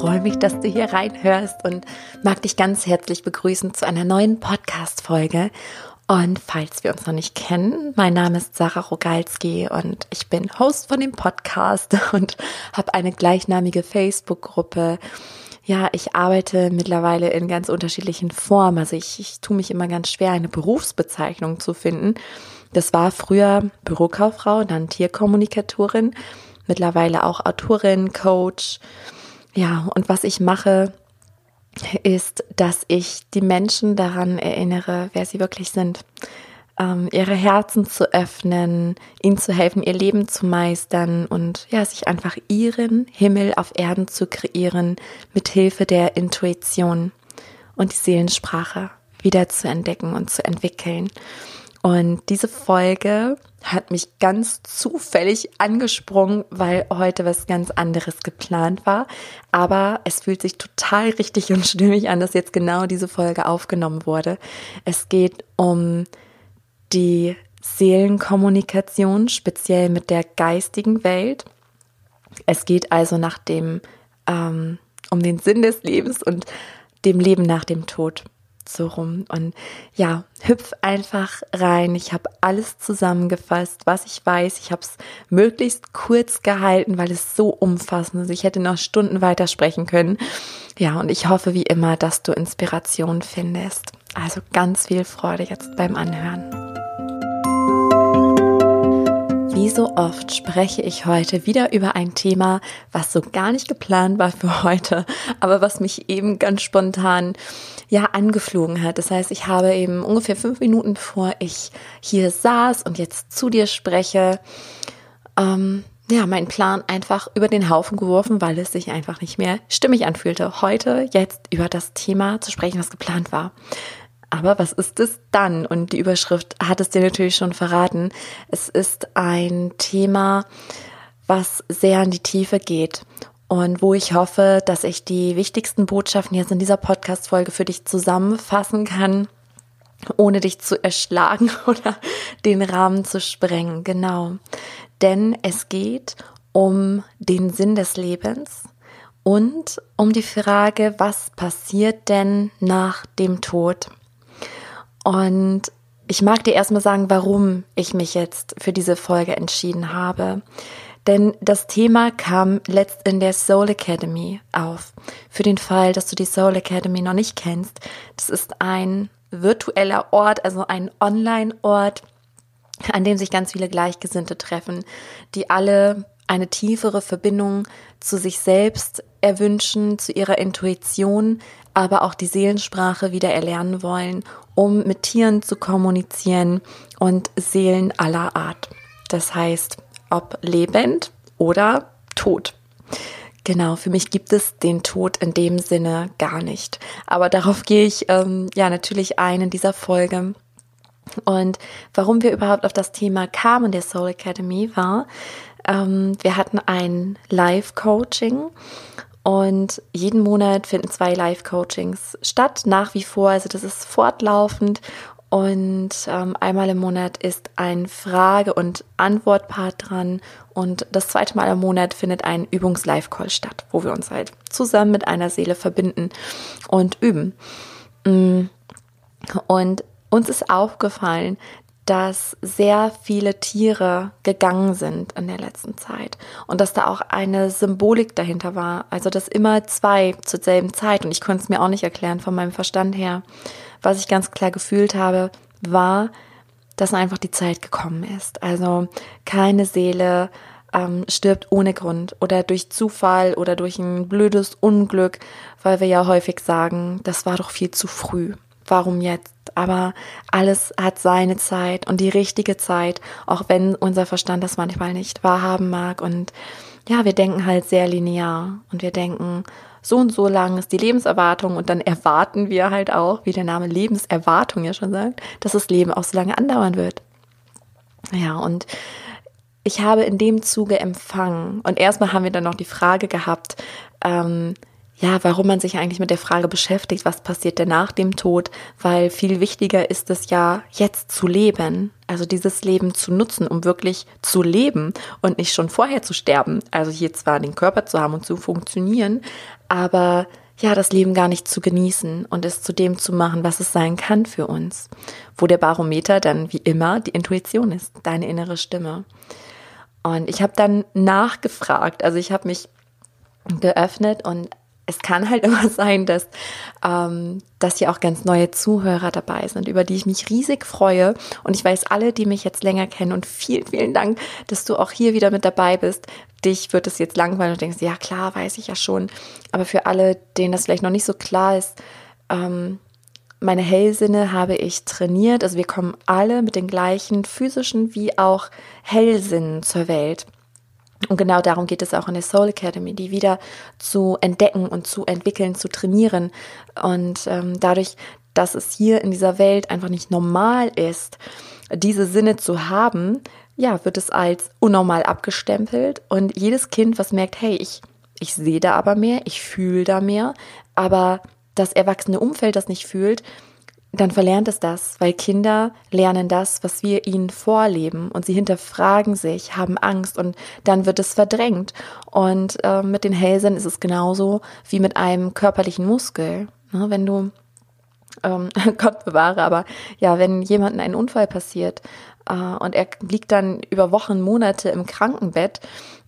freue mich, dass du hier reinhörst und mag dich ganz herzlich begrüßen zu einer neuen Podcast-Folge. Und falls wir uns noch nicht kennen, mein Name ist Sarah Rogalski und ich bin Host von dem Podcast und habe eine gleichnamige Facebook-Gruppe. Ja, ich arbeite mittlerweile in ganz unterschiedlichen Formen. Also ich, ich tue mich immer ganz schwer, eine Berufsbezeichnung zu finden. Das war früher Bürokauffrau, dann Tierkommunikatorin, mittlerweile auch Autorin, Coach. Ja, und was ich mache, ist, dass ich die Menschen daran erinnere, wer sie wirklich sind. Ähm, ihre Herzen zu öffnen, ihnen zu helfen, ihr Leben zu meistern und ja, sich einfach ihren Himmel auf Erden zu kreieren, mit Hilfe der Intuition und die Seelensprache wieder zu entdecken und zu entwickeln. Und diese Folge hat mich ganz zufällig angesprungen, weil heute was ganz anderes geplant war. Aber es fühlt sich total richtig und stimmig an, dass jetzt genau diese Folge aufgenommen wurde. Es geht um die Seelenkommunikation, speziell mit der geistigen Welt. Es geht also nach dem, ähm, um den Sinn des Lebens und dem Leben nach dem Tod so rum. Und ja, hüpf einfach rein. Ich habe alles zusammengefasst, was ich weiß. Ich habe es möglichst kurz gehalten, weil es so umfassend ist. Ich hätte noch Stunden weiter sprechen können. Ja, und ich hoffe wie immer, dass du Inspiration findest. Also ganz viel Freude jetzt beim Anhören. Wie so oft spreche ich heute wieder über ein Thema, was so gar nicht geplant war für heute, aber was mich eben ganz spontan ja angeflogen hat. Das heißt, ich habe eben ungefähr fünf Minuten bevor ich hier saß und jetzt zu dir spreche, ähm, ja, meinen Plan einfach über den Haufen geworfen, weil es sich einfach nicht mehr stimmig anfühlte, heute jetzt über das Thema zu sprechen, was geplant war. Aber was ist es dann? Und die Überschrift hat es dir natürlich schon verraten. Es ist ein Thema, was sehr in die Tiefe geht und wo ich hoffe, dass ich die wichtigsten Botschaften jetzt in dieser Podcast-Folge für dich zusammenfassen kann, ohne dich zu erschlagen oder den Rahmen zu sprengen. Genau. Denn es geht um den Sinn des Lebens und um die Frage, was passiert denn nach dem Tod? Und ich mag dir erstmal sagen, warum ich mich jetzt für diese Folge entschieden habe. Denn das Thema kam letzt in der Soul Academy auf. Für den Fall, dass du die Soul Academy noch nicht kennst. Das ist ein virtueller Ort, also ein Online-Ort, an dem sich ganz viele Gleichgesinnte treffen, die alle eine tiefere Verbindung zu sich selbst erwünschen, zu ihrer Intuition, aber auch die Seelensprache wieder erlernen wollen, um mit Tieren zu kommunizieren und Seelen aller Art. Das heißt, ob lebend oder tot. Genau, für mich gibt es den Tod in dem Sinne gar nicht. Aber darauf gehe ich ähm, ja natürlich ein in dieser Folge. Und warum wir überhaupt auf das Thema kamen der Soul Academy war, ähm, wir hatten ein Live-Coaching und jeden Monat finden zwei Live-Coachings statt, nach wie vor. Also das ist fortlaufend und ähm, einmal im Monat ist ein Frage- und Antwortpart dran. Und das zweite Mal im Monat findet ein Übungs-Live-Call statt, wo wir uns halt zusammen mit einer Seele verbinden und üben. Mm. Und uns ist aufgefallen, dass sehr viele Tiere gegangen sind in der letzten Zeit und dass da auch eine Symbolik dahinter war. Also dass immer zwei zur selben Zeit und ich konnte es mir auch nicht erklären von meinem Verstand her. Was ich ganz klar gefühlt habe, war, dass einfach die Zeit gekommen ist. Also keine Seele ähm, stirbt ohne Grund oder durch Zufall oder durch ein blödes Unglück, weil wir ja häufig sagen, das war doch viel zu früh. Warum jetzt? aber alles hat seine Zeit und die richtige Zeit, auch wenn unser Verstand das manchmal nicht wahrhaben mag. Und ja, wir denken halt sehr linear und wir denken, so und so lang ist die Lebenserwartung und dann erwarten wir halt auch, wie der Name Lebenserwartung ja schon sagt, dass das Leben auch so lange andauern wird. Ja, und ich habe in dem Zuge empfangen und erstmal haben wir dann noch die Frage gehabt, ähm, ja, warum man sich eigentlich mit der Frage beschäftigt, was passiert denn nach dem Tod, weil viel wichtiger ist es ja, jetzt zu leben, also dieses Leben zu nutzen, um wirklich zu leben und nicht schon vorher zu sterben. Also hier zwar den Körper zu haben und zu funktionieren, aber ja, das Leben gar nicht zu genießen und es zu dem zu machen, was es sein kann für uns. Wo der Barometer dann wie immer die Intuition ist, deine innere Stimme. Und ich habe dann nachgefragt, also ich habe mich geöffnet und es kann halt immer sein, dass, ähm, dass hier auch ganz neue Zuhörer dabei sind, über die ich mich riesig freue. Und ich weiß, alle, die mich jetzt länger kennen und vielen, vielen Dank, dass du auch hier wieder mit dabei bist. Dich wird es jetzt langweilen und denkst, ja klar, weiß ich ja schon. Aber für alle, denen das vielleicht noch nicht so klar ist, ähm, meine Hellsinne habe ich trainiert. Also wir kommen alle mit den gleichen physischen wie auch Hellsinnen zur Welt. Und genau darum geht es auch in der Soul Academy, die wieder zu entdecken und zu entwickeln, zu trainieren. Und ähm, dadurch, dass es hier in dieser Welt einfach nicht normal ist, diese Sinne zu haben, ja, wird es als unnormal abgestempelt. Und jedes Kind, was merkt, hey, ich, ich sehe da aber mehr, ich fühle da mehr, aber das erwachsene Umfeld das nicht fühlt, dann verlernt es das, weil Kinder lernen das, was wir ihnen vorleben und sie hinterfragen sich, haben Angst und dann wird es verdrängt. Und äh, mit den Hälsen ist es genauso wie mit einem körperlichen Muskel. Ne, wenn du, ähm, Gott bewahre, aber ja, wenn jemandem ein Unfall passiert äh, und er liegt dann über Wochen, Monate im Krankenbett,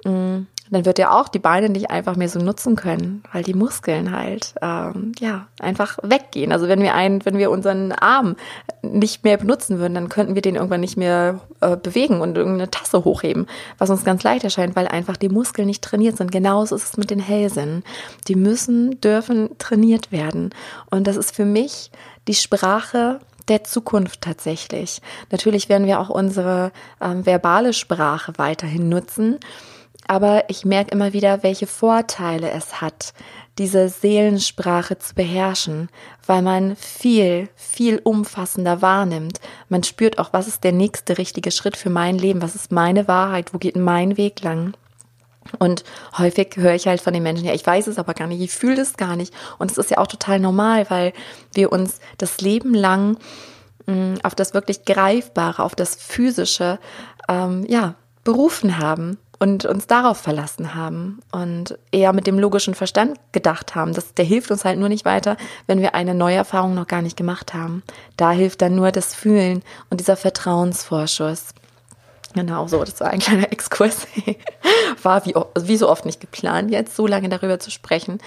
mm, dann wird er auch die Beine nicht einfach mehr so nutzen können, weil die Muskeln halt ähm, ja einfach weggehen. Also wenn wir einen, wenn wir unseren Arm nicht mehr benutzen würden, dann könnten wir den irgendwann nicht mehr äh, bewegen und irgendeine Tasse hochheben, was uns ganz leicht erscheint, weil einfach die Muskeln nicht trainiert sind. Genauso ist es mit den Hellsinnen. Die müssen, dürfen trainiert werden. Und das ist für mich die Sprache der Zukunft tatsächlich. Natürlich werden wir auch unsere ähm, verbale Sprache weiterhin nutzen. Aber ich merke immer wieder, welche Vorteile es hat, diese Seelensprache zu beherrschen, weil man viel, viel umfassender wahrnimmt. Man spürt auch, was ist der nächste richtige Schritt für mein Leben, was ist meine Wahrheit, wo geht mein Weg lang. Und häufig höre ich halt von den Menschen, ja, ich weiß es aber gar nicht, ich fühle es gar nicht. Und es ist ja auch total normal, weil wir uns das Leben lang mh, mm, auf das wirklich Greifbare, auf das Physische, ähm, ja, berufen haben und uns darauf verlassen haben und eher mit dem logischen Verstand gedacht haben. Das, der hilft uns halt nur nicht weiter, wenn wir eine neue Erfahrung noch gar nicht gemacht haben. Da hilft dann nur das Fühlen und dieser Vertrauensvorschuss. Genau so, das war ein kleiner Exkurs. war wie, wie so oft nicht geplant, jetzt so lange darüber zu sprechen.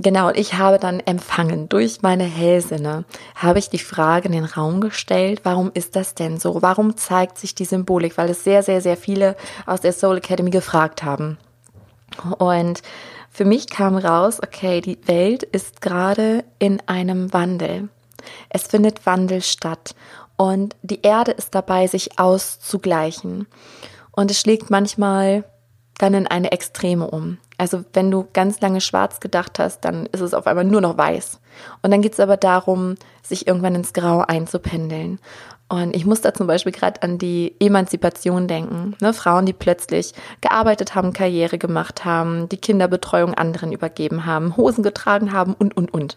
Genau, und ich habe dann empfangen durch meine Hellsinne, habe ich die Frage in den Raum gestellt, warum ist das denn so? Warum zeigt sich die Symbolik? Weil es sehr, sehr, sehr viele aus der Soul Academy gefragt haben. Und für mich kam raus, okay, die Welt ist gerade in einem Wandel. Es findet Wandel statt und die Erde ist dabei, sich auszugleichen. Und es schlägt manchmal dann in eine Extreme um. Also wenn du ganz lange schwarz gedacht hast, dann ist es auf einmal nur noch weiß. Und dann geht es aber darum, sich irgendwann ins Grau einzupendeln. Und ich muss da zum Beispiel gerade an die Emanzipation denken. Ne? Frauen, die plötzlich gearbeitet haben, Karriere gemacht haben, die Kinderbetreuung anderen übergeben haben, Hosen getragen haben und, und, und.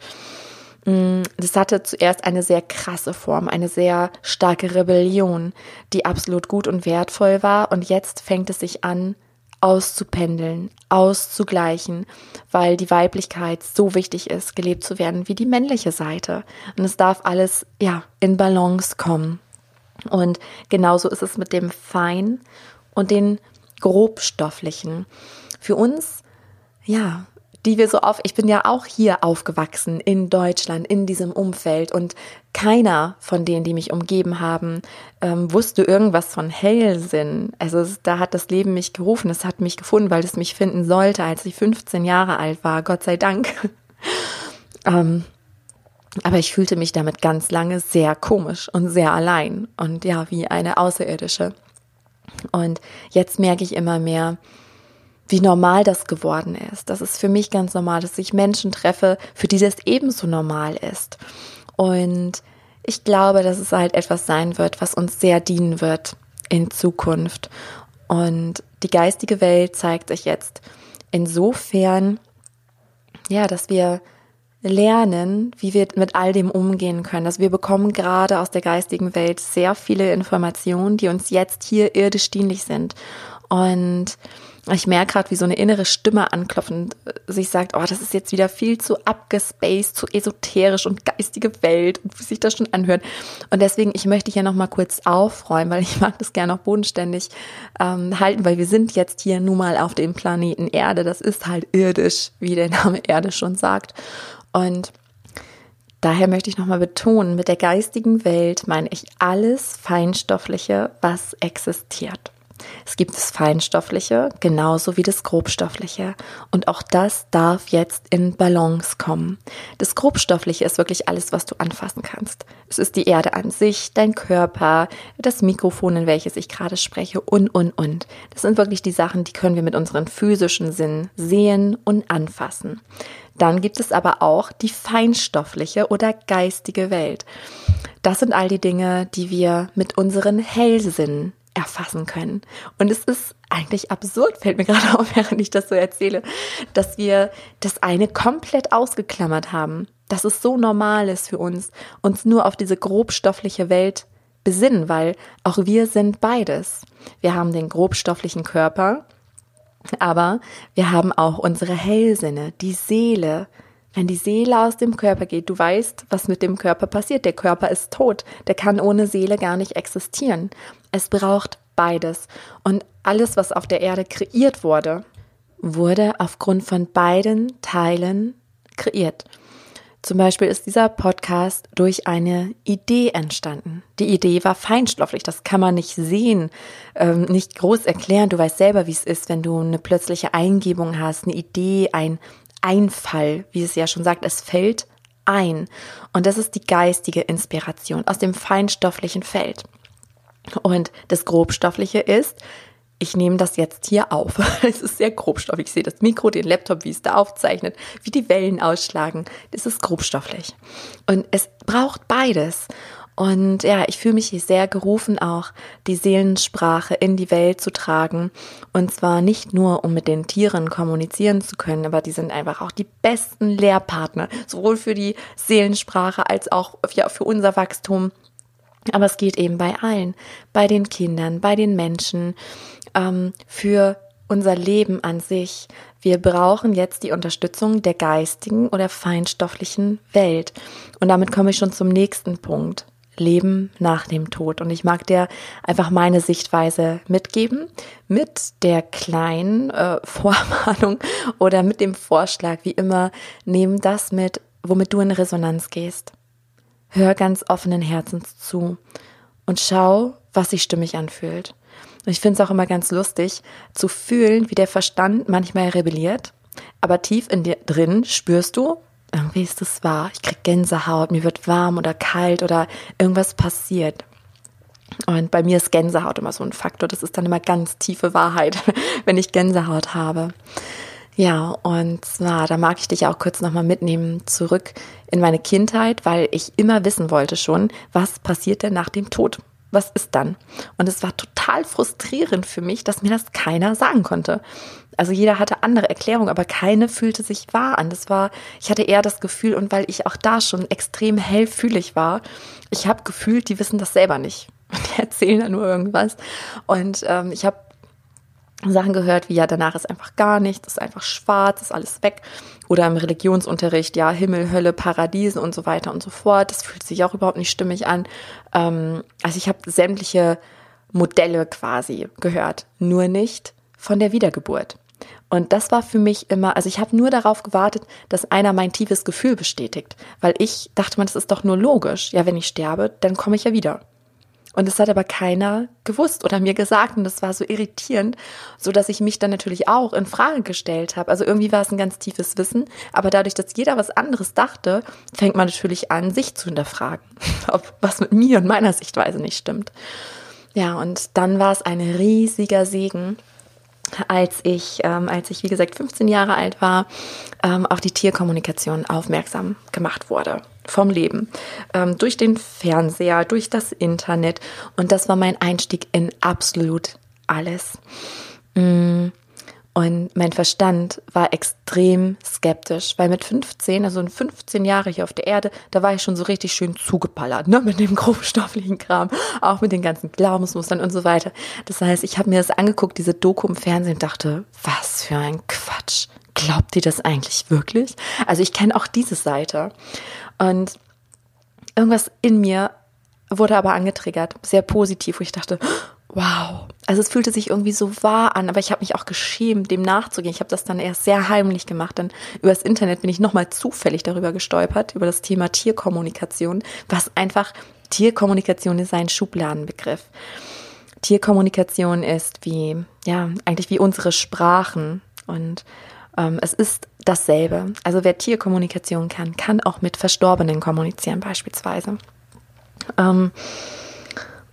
Mm, das hatte zuerst eine sehr krasse Form, eine sehr starke Rebellion, die absolut gut und wertvoll war. Und jetzt fängt es sich an, auszupendeln, auszugleichen, weil die Weiblichkeit so wichtig ist, gelebt zu werden wie die männliche Seite. Und es darf alles, ja, in Balance kommen. Und genauso ist es mit dem Fein und den grobstofflichen. Für uns, ja, die wir so auf, ich bin ja auch hier aufgewachsen in Deutschland, in diesem Umfeld und keiner von denen, die mich umgeben haben, ähm, wusste irgendwas von Hellsinn. Also da hat das Leben mich gerufen, es hat mich gefunden, weil es mich finden sollte, als ich 15 Jahre alt war, Gott sei Dank. ähm, aber ich fühlte mich damit ganz lange sehr komisch und sehr allein und ja, wie eine Außerirdische. Und jetzt merke ich immer mehr, wie normal das geworden ist. Das ist für mich ganz normal, dass ich Menschen treffe, für die das ebenso normal ist. Und ich glaube, dass es halt etwas sein wird, was uns sehr dienen wird in Zukunft. Und die geistige Welt zeigt sich jetzt insofern ja, dass wir lernen, wie wir mit all dem umgehen können. Also wir bekommen gerade aus der geistigen Welt sehr viele Informationen, die uns jetzt hier irdisch dienlich sind. Und ich merke gerade, wie so eine innere Stimme anklopft und sich sagt, oh, das ist jetzt wieder viel zu abgespaced, zu esoterisch und geistige Welt und wie sich das schon anhört. Und deswegen, ich möchte hier nochmal kurz aufräumen, weil ich mag das gerne auch bodenständig ähm, halten, weil wir sind jetzt hier nun mal auf dem Planeten Erde. Das ist halt irdisch, wie der Name Erde schon sagt. Und daher möchte ich nochmal betonen, mit der geistigen Welt meine ich alles Feinstoffliche, was existiert. Es gibt das Feinstoffliche genauso wie das Grobstoffliche. Und auch das darf jetzt in Balance kommen. Das Grobstoffliche ist wirklich alles, was du anfassen kannst. Es ist die Erde an sich, dein Körper, das Mikrofon, in welches ich gerade spreche und, und, und. Das sind wirklich die Sachen, die können wir mit unseren physischen Sinn sehen und anfassen. Dann gibt es aber auch die feinstoffliche oder geistige Welt. Das sind all die Dinge, die wir mit unseren Hellsinnen erfassen können. Und es ist eigentlich absurd, fällt mir gerade auf, während ich das so erzähle, dass wir das eine komplett ausgeklammert haben. Dass es so normal ist für uns, uns nur auf diese grobstoffliche Welt besinnen, weil auch wir sind beides. Wir haben den grobstofflichen Körper, aber wir haben auch unsere Hellsinne, die Seele. Wenn die Seele aus dem Körper geht, du weißt, was mit dem Körper passiert. Der Körper ist tot. Der kann ohne Seele gar nicht existieren. Es braucht beides. Und alles, was auf der Erde kreiert wurde, wurde aufgrund von beiden Teilen kreiert. Zum Beispiel ist dieser Podcast durch eine Idee entstanden. Die Idee war feinstofflich, das kann man nicht sehen, ähm, nicht groß erklären. Du weißt selber, wie es ist, wenn du eine plötzliche Eingebung hast, eine Idee, ein Einfall, wie es ja schon sagt, es fällt ein. Und das ist die geistige Inspiration aus dem feinstofflichen Feld. Und das Grobstoffliche ist, ich nehme das jetzt hier auf. Es ist sehr grobstofflich. Ich sehe das Mikro, den Laptop, wie es da aufzeichnet, wie die Wellen ausschlagen. Das ist grobstofflich. Und es braucht beides. Und ja, ich fühle mich hier sehr gerufen, auch die Seelensprache in die Welt zu tragen. Und zwar nicht nur, um mit den Tieren kommunizieren zu können, aber die sind einfach auch die besten Lehrpartner, sowohl für die Seelensprache als auch für unser Wachstum. Aber es geht eben bei allen, bei den Kindern, bei den Menschen, ähm, für unser Leben an sich. Wir brauchen jetzt die Unterstützung der geistigen oder feinstofflichen Welt. Und damit komme ich schon zum nächsten Punkt. Leben nach dem Tod. Und ich mag dir einfach meine Sichtweise mitgeben, mit der kleinen äh, Vorwarnung oder mit dem Vorschlag, wie immer, nehm das mit, womit du in Resonanz gehst. Hör ganz offenen Herzens zu und schau, was sich stimmig anfühlt. Und ich finde es auch immer ganz lustig zu fühlen, wie der Verstand manchmal rebelliert, aber tief in dir drin spürst du, irgendwie ist es wahr. Ich krieg Gänsehaut, mir wird warm oder kalt oder irgendwas passiert. Und bei mir ist Gänsehaut immer so ein Faktor. Das ist dann immer ganz tiefe Wahrheit, wenn ich Gänsehaut habe. Ja, und zwar, da mag ich dich auch kurz nochmal mitnehmen zurück in meine Kindheit, weil ich immer wissen wollte schon, was passiert denn nach dem Tod? was ist dann? Und es war total frustrierend für mich, dass mir das keiner sagen konnte. Also jeder hatte andere Erklärungen, aber keine fühlte sich wahr an. Das war, ich hatte eher das Gefühl, und weil ich auch da schon extrem hellfühlig war, ich habe gefühlt, die wissen das selber nicht. Die erzählen da nur irgendwas. Und ähm, ich habe Sachen gehört, wie ja, danach ist einfach gar nichts, ist einfach schwarz, ist alles weg. Oder im Religionsunterricht, ja, Himmel, Hölle, Paradiesen und so weiter und so fort. Das fühlt sich auch überhaupt nicht stimmig an. Ähm, also ich habe sämtliche Modelle quasi gehört, nur nicht von der Wiedergeburt. Und das war für mich immer, also ich habe nur darauf gewartet, dass einer mein tiefes Gefühl bestätigt, weil ich dachte man, das ist doch nur logisch. Ja, wenn ich sterbe, dann komme ich ja wieder. Und es hat aber keiner gewusst oder mir gesagt und das war so irritierend, so dass ich mich dann natürlich auch in Frage gestellt habe. Also irgendwie war es ein ganz tiefes Wissen, aber dadurch, dass jeder was anderes dachte, fängt man natürlich an, sich zu hinterfragen, ob was mit mir und meiner Sichtweise nicht stimmt. Ja, und dann war es ein riesiger Segen, als ich, ähm, als ich wie gesagt 15 Jahre alt war, ähm, auf die Tierkommunikation aufmerksam gemacht wurde vom Leben, ähm, durch den Fernseher, durch das Internet und das war mein Einstieg in absolut alles. Mm. Und mein Verstand war extrem skeptisch, weil mit 15, also in 15 Jahre hier auf der Erde, da war ich schon so richtig schön zugeballert, ne, mit dem grobstofflichen Kram, auch mit den ganzen Glaubensmustern und so weiter. Das heißt, ich habe mir das angeguckt, diese Doku im Fernsehen, und dachte, was für ein Quatsch. Glaubt ihr das eigentlich wirklich? Also ich kenne auch diese Seite. Und irgendwas in mir wurde aber angetriggert, sehr positiv, wo ich dachte, wow. Also es fühlte sich irgendwie so wahr an, aber ich habe mich auch geschämt, dem nachzugehen. Ich habe das dann erst sehr heimlich gemacht. Dann übers Internet bin ich nochmal zufällig darüber gestolpert, über das Thema Tierkommunikation, was einfach Tierkommunikation ist ein Schubladenbegriff. Tierkommunikation ist wie, ja, eigentlich wie unsere Sprachen und ähm, es ist dasselbe. Also wer Tierkommunikation kann, kann auch mit Verstorbenen kommunizieren beispielsweise. Ähm,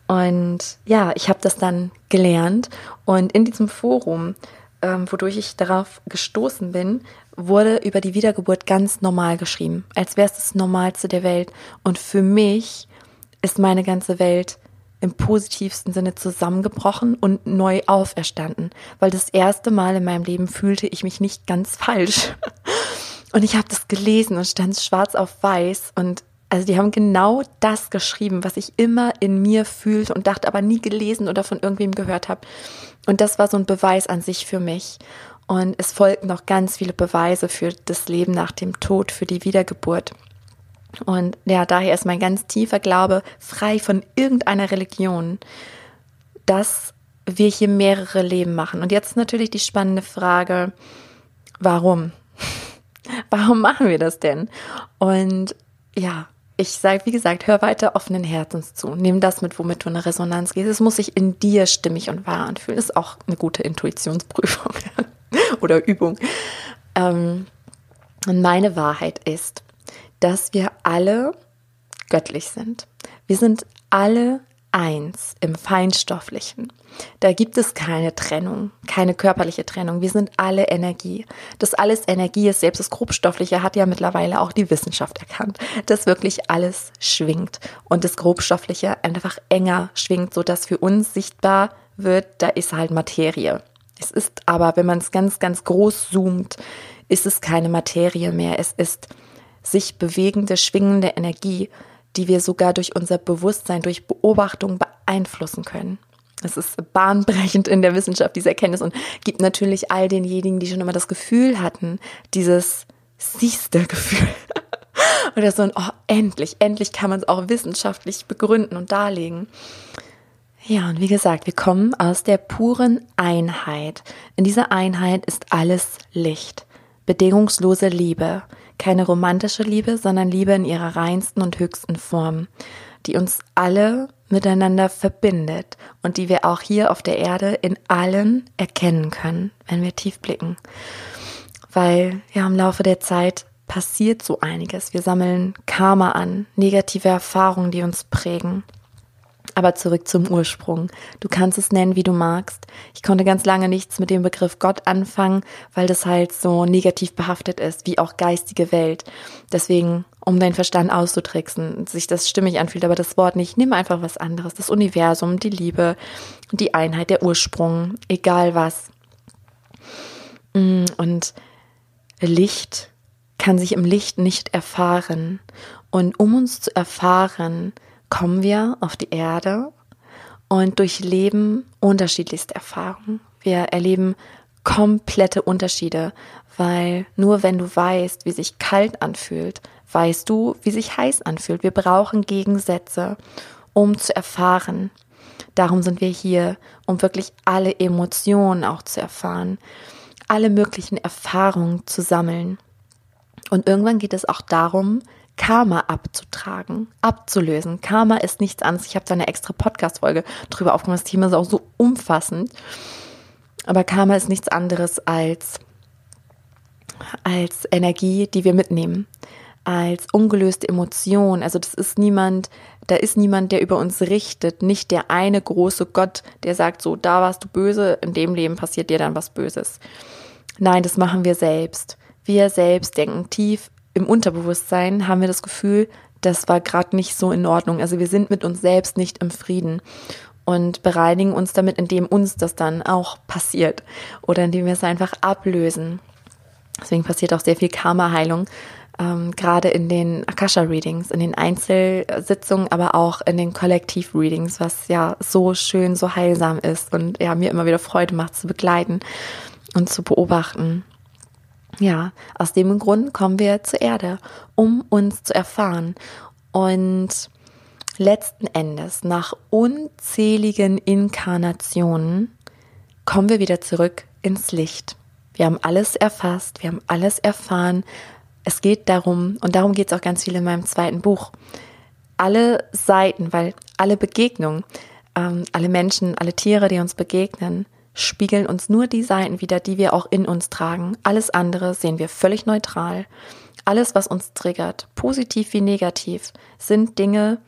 und ja, ich habe das dann gelernt und in diesem Forum, ähm, wodurch ich darauf gestoßen bin, wurde über die Wiedergeburt ganz normal geschrieben, als wäre es das Normalste der Welt. Und für mich ist meine ganze Welt im positivsten Sinne zusammengebrochen und neu auferstanden, weil das erste Mal in meinem Leben fühlte ich mich nicht ganz falsch. Und ich habe das gelesen und stand schwarz auf weiß und also die haben genau das geschrieben, was ich immer in mir fühlte und dachte, aber nie gelesen oder von irgendwem gehört habe. Und das war so ein Beweis an sich für mich. Und es folgten noch ganz viele Beweise für das Leben nach dem Tod, für die Wiedergeburt. Und ja, daher ist mein ganz tiefer Glaube frei von irgendeiner Religion, dass wir hier mehrere Leben machen. Und jetzt natürlich die spannende Frage, warum? Warum machen wir das denn? Und ja, ich sage, wie gesagt, hör weiter offenen Herzens zu. Nimm das mit, womit du in eine Resonanz gehst. Es muss sich in dir stimmig und wahr anfühlen. Das ist auch eine gute Intuitionsprüfung oder Übung. Ähm, und meine Wahrheit ist, dass wir alle göttlich sind. Wir sind alle eins im Feinstofflichen. Da gibt es keine Trennung, keine körperliche Trennung. Wir sind alle Energie. Das alles Energie ist, selbst das Grobstoffliche hat ja mittlerweile auch die Wissenschaft erkannt, dass wirklich alles schwingt und das Grobstoffliche einfach enger schwingt, sodass für uns sichtbar wird, da ist halt Materie. Es ist aber, wenn man es ganz, ganz groß zoomt, ist es keine Materie mehr. Es ist sich bewegende, schwingende Energie, die wir sogar durch unser Bewusstsein, durch Beobachtung beeinflussen können. Es ist bahnbrechend in der Wissenschaft, diese Erkenntnis und gibt natürlich all denjenigen, die schon immer das Gefühl hatten, dieses siehste Gefühl. Oder so ein, oh, endlich, endlich kann man es auch wissenschaftlich begründen und darlegen. Ja, und wie gesagt, wir kommen aus der puren Einheit. In dieser Einheit ist alles Licht, bedingungslose Liebe, keine romantische Liebe, sondern Liebe in ihrer reinsten und höchsten Form, die uns alle miteinander verbindet und die wir auch hier auf der Erde in allen erkennen können, wenn wir tief blicken. Weil ja im Laufe der Zeit passiert so einiges. Wir sammeln Karma an, negative Erfahrungen, die uns prägen. Aber zurück zum Ursprung. Du kannst es nennen, wie du magst. Ich konnte ganz lange nichts mit dem Begriff Gott anfangen, weil das halt so negativ behaftet ist, wie auch geistige Welt. Deswegen, um deinen Verstand auszutricksen, sich das stimmig anfühlt, aber das Wort nicht, nimm einfach was anderes. Das Universum, die Liebe, die Einheit, der Ursprung, egal was. Mm, und Licht kann sich im Licht nicht erfahren. Und um uns zu erfahren, kommen wir auf die Erde und durchleben unterschiedlichste Erfahrungen. Wir erleben komplette Unterschiede, weil nur wenn du weißt, wie sich kalt anfühlt, weißt du, wie sich heiß anfühlt. Wir brauchen Gegensätze, um zu erfahren. Darum sind wir hier, um wirklich alle Emotionen auch zu erfahren, alle möglichen Erfahrungen zu sammeln. Und irgendwann geht es auch darum, Karma abzutragen, abzulösen. Karma ist nichts anderes. Ich habe da eine extra Podcast-Folge drüber aufgenommen. Das Thema ist auch so umfassend. Aber Karma ist nichts anderes als, als Energie, die wir mitnehmen, als ungelöste Emotion. Also das ist niemand, da ist niemand, der über uns richtet, nicht der eine große Gott, der sagt, so, da warst du böse, in dem Leben passiert dir dann was Böses. Nein, das machen wir selbst. Wir selbst denken tief im Unterbewusstsein haben wir das Gefühl, das war gerade nicht so in Ordnung. Also wir sind mit uns selbst nicht im Frieden. und bereinigen uns damit, indem uns das dann auch passiert oder indem wir es einfach ablösen. Deswegen passiert auch sehr viel Karma-Heilung, ähm, gerade in den Akasha-Readings, in den Einzelsitzungen, aber auch in den Kollektiv-Readings, was ja so schön, so heilsam ist und ja, mir immer wieder Freude macht zu begleiten und zu beobachten. Ja, aus dem Grund kommen wir zur Erde, um uns zu erfahren. Und letzten Endes, nach unzähligen Inkarnationen, kommen wir wieder zurück ins Licht. Wir haben alles erfasst, wir haben alles erfahren. Es geht darum, und darum geht es auch ganz viel in meinem zweiten Buch, alle Seiten, weil alle Begegnungen, ähm, alle Menschen, alle Tiere, die uns begegnen, spiegeln uns nur die Seiten wieder, die wir auch in uns tragen. Alles andere sehen wir völlig neutral. Alles, was uns triggert, positiv wie negativ, sind Dinge,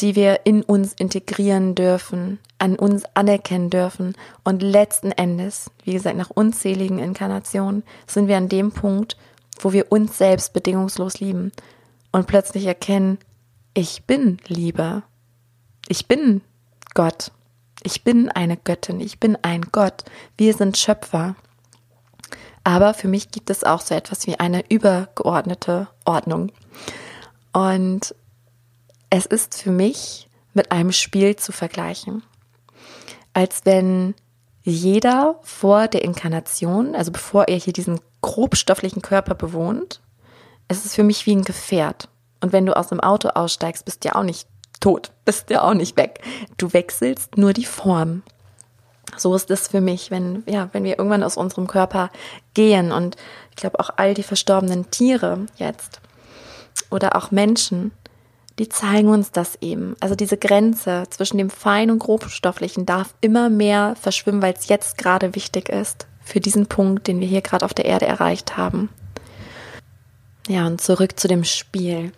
die wir in uns integrieren dürfen, an uns anerkennen dürfen. Und letzten Endes, wie gesagt, nach unzähligen Inkarnationen, sind wir an dem Punkt, wo wir uns selbst bedingungslos lieben und plötzlich erkennen, ich bin Liebe. Ich bin Gott. Ich bin eine Göttin. Ich bin ein Gott. Wir sind Schöpfer. Aber für mich gibt es auch so etwas wie eine übergeordnete Ordnung. Und es ist für mich mit einem Spiel zu vergleichen. Als wenn jeder vor der Inkarnation, also bevor er hier diesen grobstofflichen Körper bewohnt, es ist für mich wie ein Gefährt. Und wenn du aus dem Auto aussteigst, bist du ja auch nicht tot, bist ja auch nicht weg. Du wechselst nur die Form. So ist es für mich, wenn, ja, wenn wir irgendwann aus unserem Körper gehen und ich glaube auch all die verstorbenen Tiere jetzt oder auch Menschen, die zeigen uns das eben. Also diese Grenze zwischen dem Fein- und Grobstofflichen darf immer mehr verschwimmen, weil es jetzt gerade wichtig ist für diesen Punkt, den wir hier gerade auf der Erde erreicht haben. Ja, und zurück zu dem Spiel.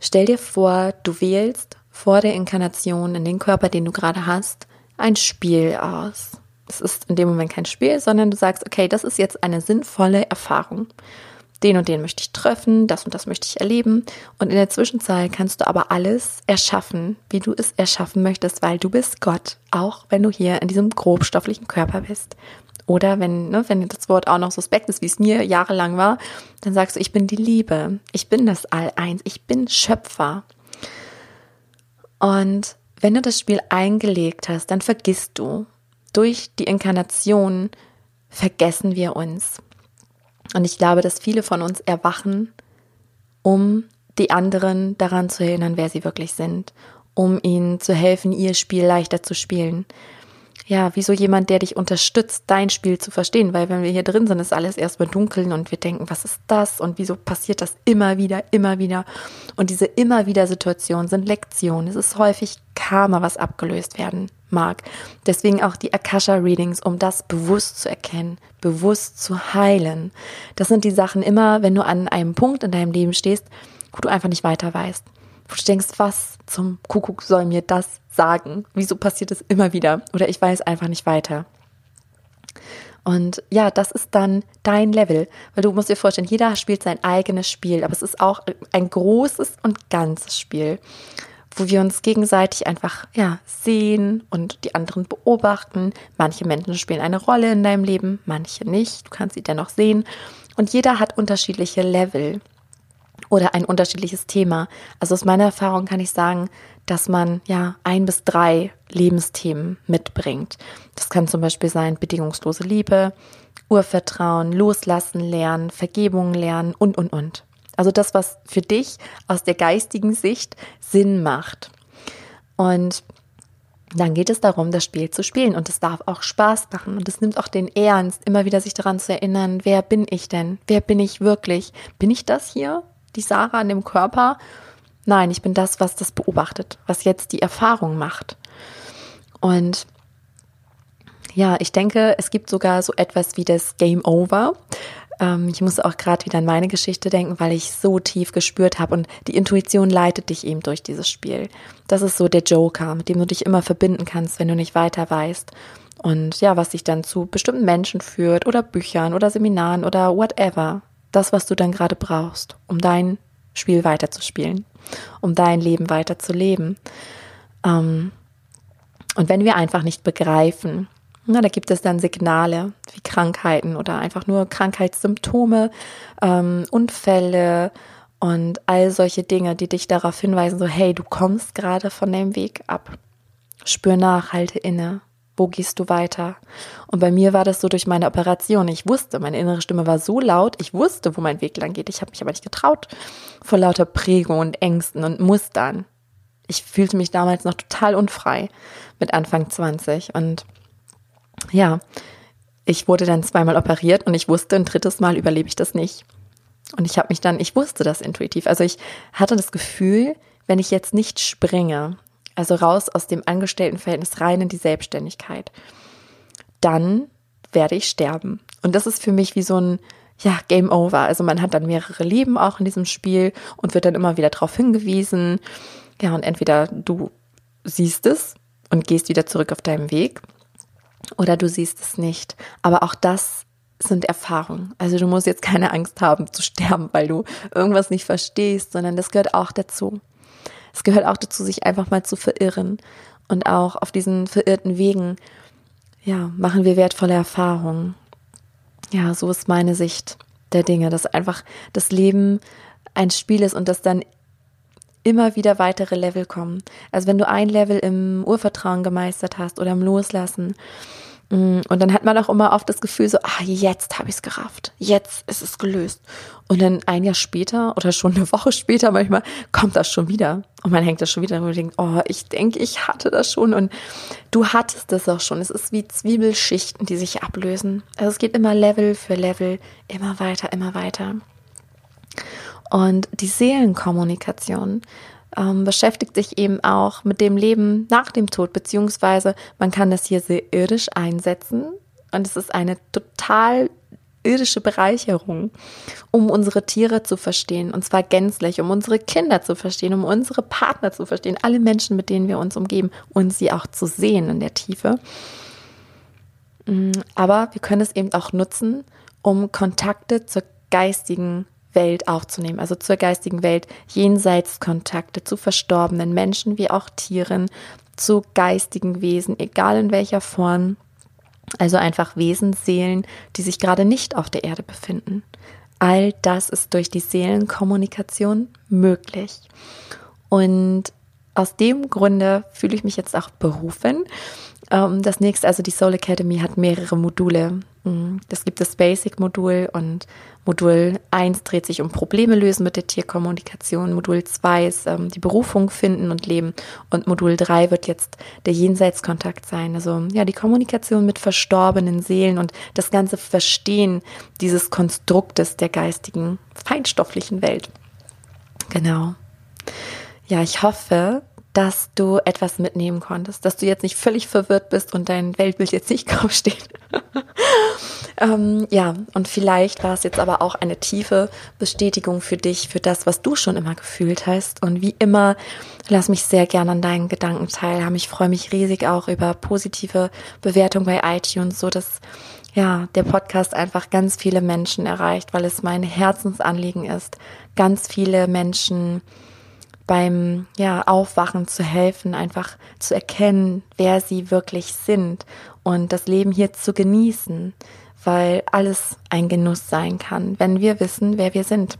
Stell dir vor, du wählst vor der Inkarnation in den Körper, den du gerade hast, ein Spiel aus. Es ist in dem Moment kein Spiel, sondern du sagst, okay, das ist jetzt eine sinnvolle Erfahrung den und den möchte ich treffen, das und das möchte ich erleben. Und in der Zwischenzeit kannst du aber alles erschaffen, wie du es erschaffen möchtest, weil du bist Gott, auch wenn du hier in diesem grobstofflichen Körper bist. Oder wenn, ne, wenn das Wort auch noch suspekt ist, wie es mir jahrelang war, dann sagst du, ich bin die Liebe, ich bin das All-Eins, ich bin Schöpfer. Und wenn du das Spiel eingelegt hast, dann vergisst du. Durch die Inkarnation vergessen wir uns. Und ich glaube, dass viele von uns erwachen, um die anderen daran zu erinnern, wer sie wirklich sind, um ihnen zu helfen, ihr Spiel leichter zu spielen. Ja, wie so jemand, der dich unterstützt, dein Spiel zu verstehen, weil wenn wir hier drin sind, ist alles erstmal dunkeln und wir denken, was ist das und wieso passiert das immer wieder, immer wieder. Und diese immer wieder Situationen sind Lektionen. Es ist häufig Karma, was abgelöst werden mag. Deswegen auch die Akasha-Readings, um das bewusst zu erkennen, bewusst zu heilen. Das sind die Sachen immer, wenn du an einem Punkt in deinem Leben stehst, wo du einfach nicht weiter weißt. Wo du denkst, was zum Kuckuck soll mir das sagen? Wieso passiert es immer wieder? Oder ich weiß einfach nicht weiter. Und ja, das ist dann dein Level, weil du musst dir vorstellen, jeder spielt sein eigenes Spiel, aber es ist auch ein großes und ganzes Spiel wo wir uns gegenseitig einfach ja sehen und die anderen beobachten. Manche Menschen spielen eine Rolle in deinem Leben, manche nicht. Du kannst sie dennoch sehen und jeder hat unterschiedliche Level oder ein unterschiedliches Thema. Also aus meiner Erfahrung kann ich sagen, dass man ja ein bis drei Lebensthemen mitbringt. Das kann zum Beispiel sein bedingungslose Liebe, Urvertrauen, Loslassen lernen, Vergebung lernen und, und, und. Also das, was für dich aus der geistigen Sicht Sinn macht. Und dann geht es darum, das Spiel zu spielen. Und es darf auch Spaß machen. Und es nimmt auch den Ernst, immer wieder sich daran zu erinnern, wer bin ich denn? Wer bin ich wirklich? Bin ich das hier? Die Sarah an dem Körper? Nein, ich bin das, was das beobachtet, was jetzt die Erfahrung macht. Und ja, ich denke, es gibt sogar so etwas wie das Game Over. Ähm, ich muss auch gerade wieder an meine Geschichte denken, weil ich so tief gespürt habe und die Intuition leitet dich eben durch dieses Spiel. Das ist so der Joker, mit dem du dich immer verbinden kannst, wenn du nicht weiter weißt. Und ja, was dich dann zu bestimmten Menschen führt oder Büchern oder Seminaren oder whatever. Das, was du dann gerade brauchst, um dein Spiel weiterzuspielen, um dein Leben weiterzuleben. Ähm, Und wenn wir einfach nicht begreifen, na, da gibt es dann Signale wie Krankheiten oder einfach nur Krankheitssymptome, ähm, Unfälle und all solche Dinge, die dich darauf hinweisen, so hey, du kommst gerade von dem Weg ab. Spür nach, halte inne. Wo gehst du weiter? Und bei mir war das so durch meine Operation. Ich wusste, meine innere Stimme war so laut, ich wusste, wo mein Weg lang geht. Ich habe mich aber nicht getraut vor lauter Prägung und Ängsten und Mustern. Ich fühlte mich damals noch total unfrei mit Anfang 20 und ja, ich wurde dann zweimal operiert und ich wusste, ein drittes Mal überlebe ich das nicht. Und ich habe mich dann, ich wusste das intuitiv. Also ich hatte das Gefühl, wenn ich jetzt nicht springe, also raus aus dem Angestelltenverhältnis rein in die Selbstständigkeit, dann werde ich sterben. Und das ist für mich wie so ein, ja, Game Over. Also man hat dann mehrere Leben auch in diesem Spiel und wird dann immer wieder darauf hingewiesen. Ja, und entweder du siehst es und gehst wieder zurück auf deinem Weg oder du siehst es nicht. Aber auch das sind Erfahrungen. Also du musst jetzt keine Angst haben zu sterben, weil du irgendwas nicht verstehst, sondern das gehört auch dazu. Es gehört auch dazu, sich einfach mal zu verirren. Und auch auf diesen verirrten Wegen, ja, machen wir wertvolle Erfahrungen. Ja, so ist meine Sicht der Dinge, dass einfach das Leben ein Spiel ist und dass dann immer wieder weitere Level kommen. Also wenn du ein Level im Urvertrauen gemeistert hast oder im Loslassen, und dann hat man auch immer oft das Gefühl so, ah, jetzt habe ich es gerafft, jetzt ist es gelöst. Und dann ein Jahr später oder schon eine Woche später manchmal kommt das schon wieder. Und man hängt das schon wieder und denkt, oh, ich denke, ich hatte das schon. Und du hattest das auch schon. Es ist wie Zwiebelschichten, die sich ablösen. Also es geht immer Level für Level, immer weiter, immer weiter. Und die Seelenkommunikation ähm, beschäftigt sich eben auch mit dem Leben nach dem Tod, beziehungsweise man kann das hier sehr irdisch einsetzen. Und es ist eine total irdische Bereicherung, um unsere Tiere zu verstehen, und zwar gänzlich, um unsere Kinder zu verstehen, um unsere Partner zu verstehen, alle Menschen, mit denen wir uns umgeben und sie auch zu sehen in der Tiefe. Mm, aber wir können es eben auch nutzen, um Kontakte zur geistigen Welt aufzunehmen, also zur geistigen Welt, Jenseitskontakte zu verstorbenen Menschen wie auch Tieren, zu geistigen Wesen, egal in welcher Form. Also einfach Wesensseelen, die sich gerade nicht auf der Erde befinden. All das ist durch die Seelenkommunikation möglich. Und aus dem Grunde fühle ich mich jetzt auch berufen, ähm, das nächste, also die Soul Academy hat mehrere Module. Mm, das gibt das Basic-Modul und Modul 1 dreht sich um Probleme lösen mit der Tierkommunikation. Modul 2 ist ähm, die Berufung finden und leben. Und Modul 3 wird jetzt der Jenseitskontakt sein. Also ja, die Kommunikation mit verstorbenen Seelen und das ganze Verstehen dieses Konstruktes der geistigen, feinstofflichen Welt. Genau. Ja, ich hoffe, dass du etwas mitnehmen konntest, dass du jetzt nicht völlig verwirrt bist und dein Weltbild jetzt nicht kaum steht. ähm, ja, und vielleicht war es jetzt aber auch eine tiefe Bestätigung für dich, für das, was du schon immer gefühlt hast. Und wie immer, lass mich sehr gern an deinen Gedanken teilhaben. Ich freue mich riesig auch über positive Bewertungen bei iTunes, so dass ja, der Podcast einfach ganz viele Menschen erreicht, weil es mein Herzensanliegen ist, ganz viele Menschen beim ja, Aufwachen zu helfen, einfach zu erkennen, wer sie wirklich sind und das Leben hier zu genießen, weil alles ein Genuss sein kann, wenn wir wissen, wer wir sind.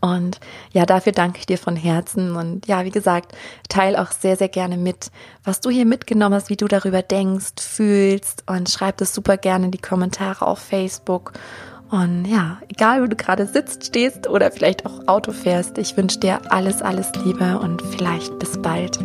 Und ja, dafür danke ich dir von Herzen. Und ja, wie gesagt, teile auch sehr, sehr gerne mit, was du hier mitgenommen hast, wie du darüber denkst, fühlst und schreib das super gerne in die Kommentare auf Facebook und ja, egal wo du gerade sitzt, stehst oder vielleicht auch Auto fährst, ich wünsche dir alles, alles Liebe und vielleicht bis bald.